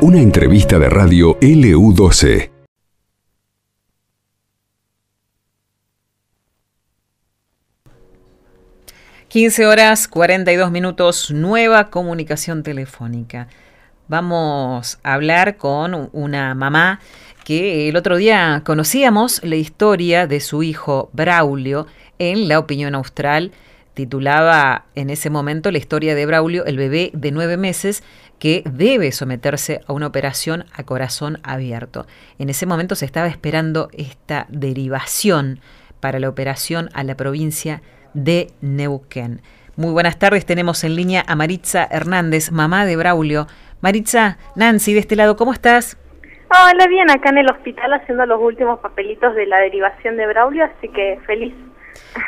Una entrevista de radio LU12. Quince horas 42 minutos, nueva comunicación telefónica. Vamos a hablar con una mamá que el otro día conocíamos la historia de su hijo Braulio en La Opinión Austral. Titulaba en ese momento la historia de Braulio, el bebé de nueve meses que debe someterse a una operación a corazón abierto. En ese momento se estaba esperando esta derivación para la operación a la provincia de Neuquén. Muy buenas tardes, tenemos en línea a Maritza Hernández, mamá de Braulio. Maritza, Nancy, de este lado, ¿cómo estás? Hola, bien, acá en el hospital haciendo los últimos papelitos de la derivación de Braulio, así que feliz.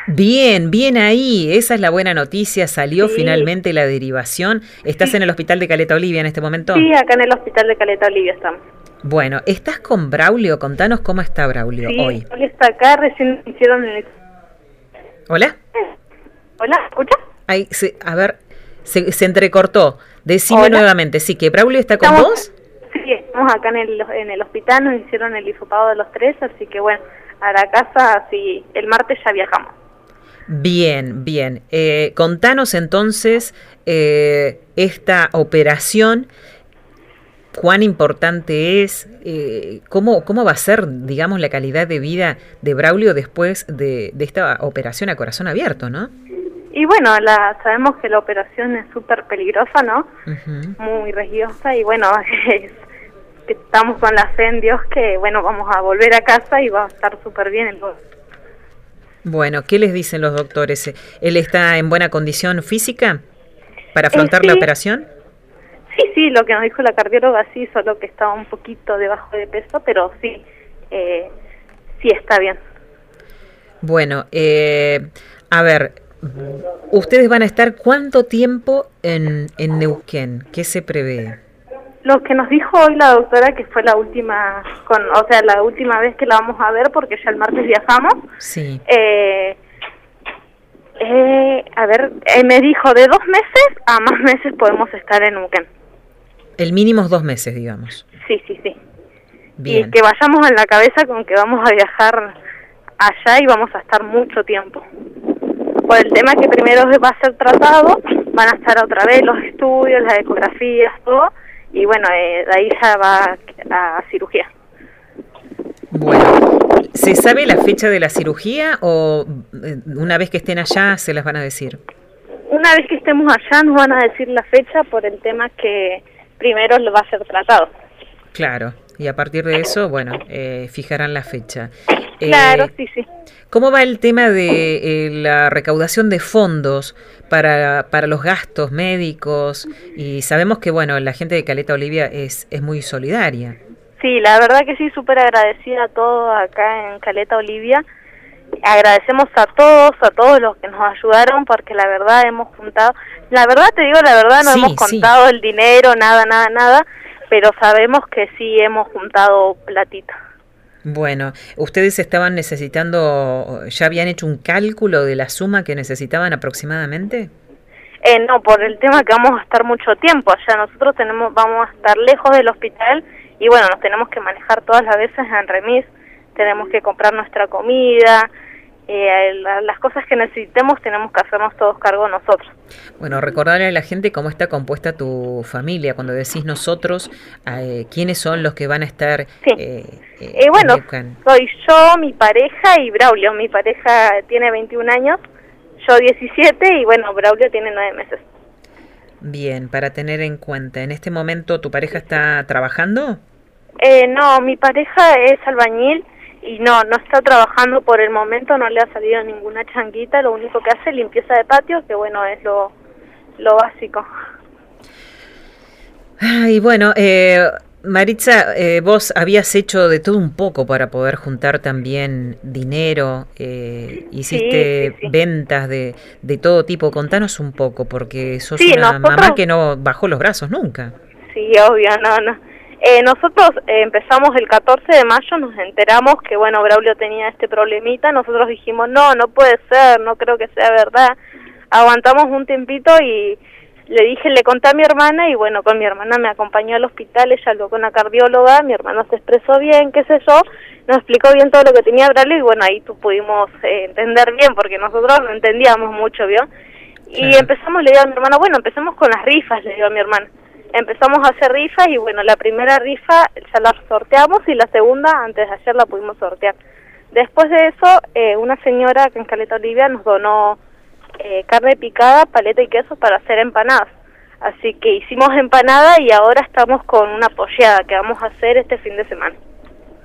Bien, bien ahí. Esa es la buena noticia. Salió finalmente la derivación. ¿Estás en el hospital de Caleta Olivia en este momento? Sí, acá en el hospital de Caleta Olivia estamos. Bueno, ¿estás con Braulio? Contanos cómo está Braulio hoy. Hoy está acá, recién hicieron el... ¿Hola? ¿Hola? ¿Escuchas? Ay, a ver, se, entrecortó. Decime nuevamente, sí, que Braulio está con vos. Sí, estamos acá en el, en el hospital, nos hicieron el hisopado de los tres, así que bueno, a la casa, sí, el martes ya viajamos. Bien, bien. Eh, contanos entonces eh, esta operación, cuán importante es, eh, cómo, cómo va a ser, digamos, la calidad de vida de Braulio después de, esta operación a corazón abierto, ¿no? Y bueno, la, sabemos que la operación es súper peligrosa, ¿no? Muy riesgosa y bueno, es que estamos con la fe en Dios que, bueno, vamos a volver a casa y va a estar súper bien el Bueno, ¿qué les dicen los doctores? ¿Él está en buena condición física para afrontar la operación? Sí, sí, lo que nos dijo la cardióloga sí, solo que estaba un poquito debajo de peso, pero sí, eh, sí está bien. Bueno, eh, a ver, ¿ustedes van a estar cuánto tiempo en, en Neuquén? ¿Qué se prevé? Lo que nos dijo hoy la doctora, que fue la última, con, o sea, la última vez que la vamos a ver, porque ya el martes viajamos. Sí. Eh, eh, a ver, eh, me dijo de dos meses a más meses podemos estar en Uken. El mínimo es dos meses, digamos. Sí, sí, sí. Bien. Y que vayamos en la cabeza con que vamos a viajar allá y vamos a estar mucho tiempo. Por el tema que primero va a ser tratado, van a estar otra vez los estudios, las ecografías, todo y bueno, eh, de ahí ya va a cirugía. Bueno, ¿se sabe la fecha de la cirugía o eh, una vez que estén allá se las van a decir? Una vez que estemos allá nos van a decir la fecha por el tema que primero lo va a ser tratado. Claro, y a partir de eso, bueno, eh, fijarán la fecha. Claro, sí, sí. ¿Cómo va el tema de la recaudación de fondos para, para los gastos médicos y sabemos que bueno la gente de Caleta Olivia es, es muy solidaria. Sí, la verdad que sí, súper agradecida a todos acá en Caleta Olivia. Agradecemos a todos, a todos los que nos ayudaron, porque la verdad hemos juntado, la verdad te digo, la verdad no hemos contado el dinero, nada, nada, nada, pero sabemos que sí hemos juntado platita. Bueno, ¿ustedes estaban necesitando, ya habían hecho un cálculo de la suma que necesitaban aproximadamente? Eh, no, por el tema que vamos a estar mucho tiempo allá. Nosotros tenemos, vamos a estar lejos del hospital y bueno, nos tenemos que manejar todas las veces en remis, tenemos que comprar nuestra comida, eh, las cosas que necesitemos tenemos que hacernos todos cargo nosotros. Bueno, recordarle a la gente cómo está compuesta tu familia, cuando decís nosotros, eh, quiénes son los que van a estar. Eh, eh, bueno, soy yo, mi pareja y Braulio. Mi pareja tiene 21 años, yo 17 y bueno, Braulio tiene 9 meses. Bien, para tener en cuenta, ¿en este momento tu pareja está trabajando? no, mi pareja es albañil y no, no está trabajando por el momento, no le ha salido ninguna changuita, lo único que hace es limpieza de patio, que bueno, es lo, lo básico. Y bueno, eh, Maritza, eh, vos habías hecho de todo un poco para poder juntar también dinero, eh, hiciste ventas de, de todo tipo, contanos un poco, porque sos una mamá que no bajó los brazos nunca. Sí, obvio, no, no eh, nosotros eh, empezamos el 14 de mayo, nos enteramos que, bueno, Braulio tenía este problemita, nosotros dijimos, no, no puede ser, no creo que sea verdad. Aguantamos un tiempito y le dije, le conté a mi hermana y bueno, con mi hermana me acompañó al hospital, ella habló con una cardióloga, mi hermana se expresó bien, qué sé yo, nos explicó bien todo lo que tenía Braulio y bueno, ahí tú pudimos eh, entender bien porque nosotros no entendíamos mucho, ¿vio? Y empezamos, le digo a mi hermana, bueno, empezamos con las rifas, le digo a mi hermana. Empezamos a hacer rifas y bueno, la primera rifa ya la sorteamos y la segunda, antes de ayer, la pudimos sortear. Después de eso, eh, una señora que en Caleta Olivia nos donó eh, carne picada, paleta y queso para hacer empanadas. Así que hicimos empanada y ahora estamos con una pollada que vamos a hacer este fin de semana.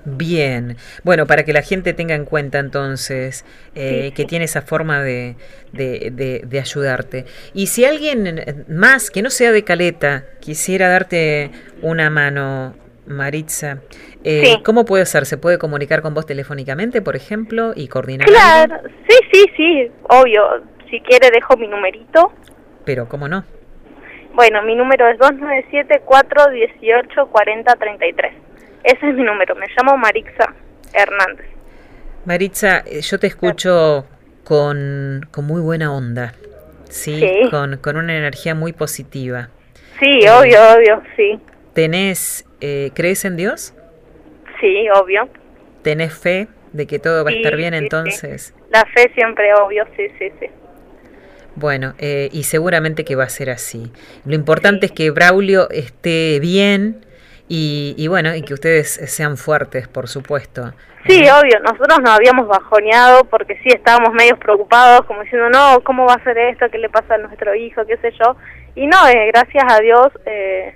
Bien, bueno, para que la gente tenga en cuenta entonces eh, que tiene esa forma de, de, ayudarte. Y si alguien más que no sea de Caleta quisiera darte una mano, Maritza, eh, ¿cómo puede ser? ¿Se puede comunicar con vos telefónicamente, por ejemplo, y coordinar? Claro, sí, sí, sí, obvio. Si quiere dejo mi numerito. Pero, ¿cómo no? Bueno, mi número es 297-418-4033. Ese es mi número, me llamo Marixa Hernández. Maritza, eh, yo te escucho con, con muy buena onda, ¿sí? Con, con, una energía muy positiva. Sí, obvio, obvio, sí. ¿Tenés, eh, crees en Dios? Sí, obvio. ¿Tenés fe de que todo va a estar bien entonces? La fe siempre, obvio, sí, sí, sí. Bueno, eh, y seguramente que va a ser así. Lo importante es que Braulio esté bien, y, bueno, y que ustedes sean fuertes, por supuesto. Sí, obvio, nosotros nos habíamos bajoneado porque sí estábamos medio preocupados, como diciendo, no, ¿cómo va a ser esto? ¿Qué le pasa a nuestro hijo? ¿Qué sé yo? Y no, eh, gracias a Dios, eh,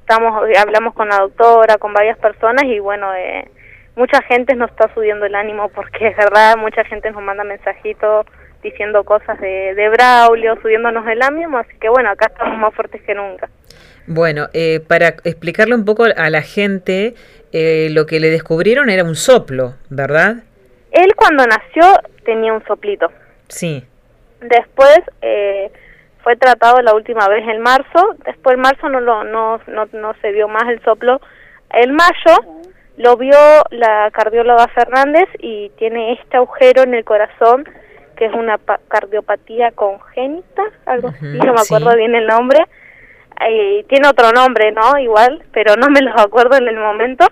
estamos hablamos con la doctora, con varias personas y bueno, eh, mucha gente nos está subiendo el ánimo porque es verdad, mucha gente nos manda mensajitos diciendo cosas de, de Braulio, subiéndonos el ánimo, así que bueno, acá estamos más fuertes que nunca. Bueno, eh, para explicarle un poco a la gente, eh, lo que le descubrieron era un soplo, ¿verdad? Él cuando nació tenía un soplito. Sí. Después eh, fue tratado la última vez en marzo, después en marzo no, lo, no, no, no se vio más el soplo. En mayo lo vio la cardióloga Fernández y tiene este agujero en el corazón que es una cardiopatía congénita, algo así, no me acuerdo bien el nombre eh, tiene otro nombre, ¿no? Igual, pero no me los acuerdo en el momento.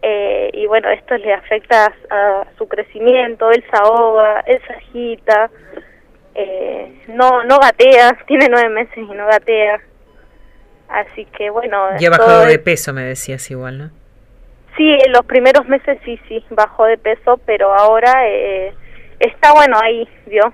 Eh, y bueno, esto le afecta a, su crecimiento, él se ahoga, él se agita, eh, no, no gatea, tiene nueve meses y no gatea. Así que bueno. Ya bajado de peso, me decías igual, ¿no? Sí, en los primeros meses sí, sí, bajó de peso, pero ahora eh, está bueno ahí, ¿vio?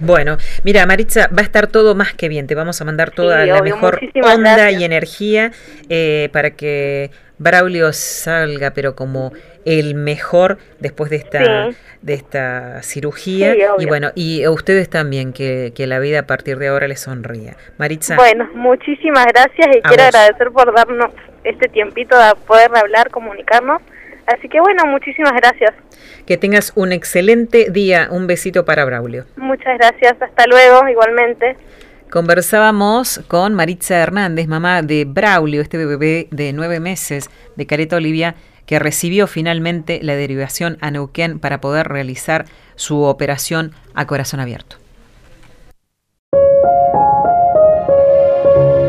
Bueno, mira, Maritza, va a estar todo más que bien. Te vamos a mandar toda la mejor onda y energía eh, para que Braulio salga, pero como el mejor después de esta de esta cirugía. Y bueno y a ustedes también que, que, la vida a partir de ahora les sonría. Maritza. Bueno muchísimas gracias y quiero agradecer por darnos este tiempito de poder hablar comunicarnos así que bueno muchísimas gracias que tengas un excelente día. Un besito para Braulio. Muchas gracias. Hasta luego, igualmente. Conversábamos con Maritza Hernández, mamá de Braulio, este bebé de nueve meses de Careta Olivia, que recibió finalmente la derivación a Neuquén para poder realizar su operación a corazón abierto.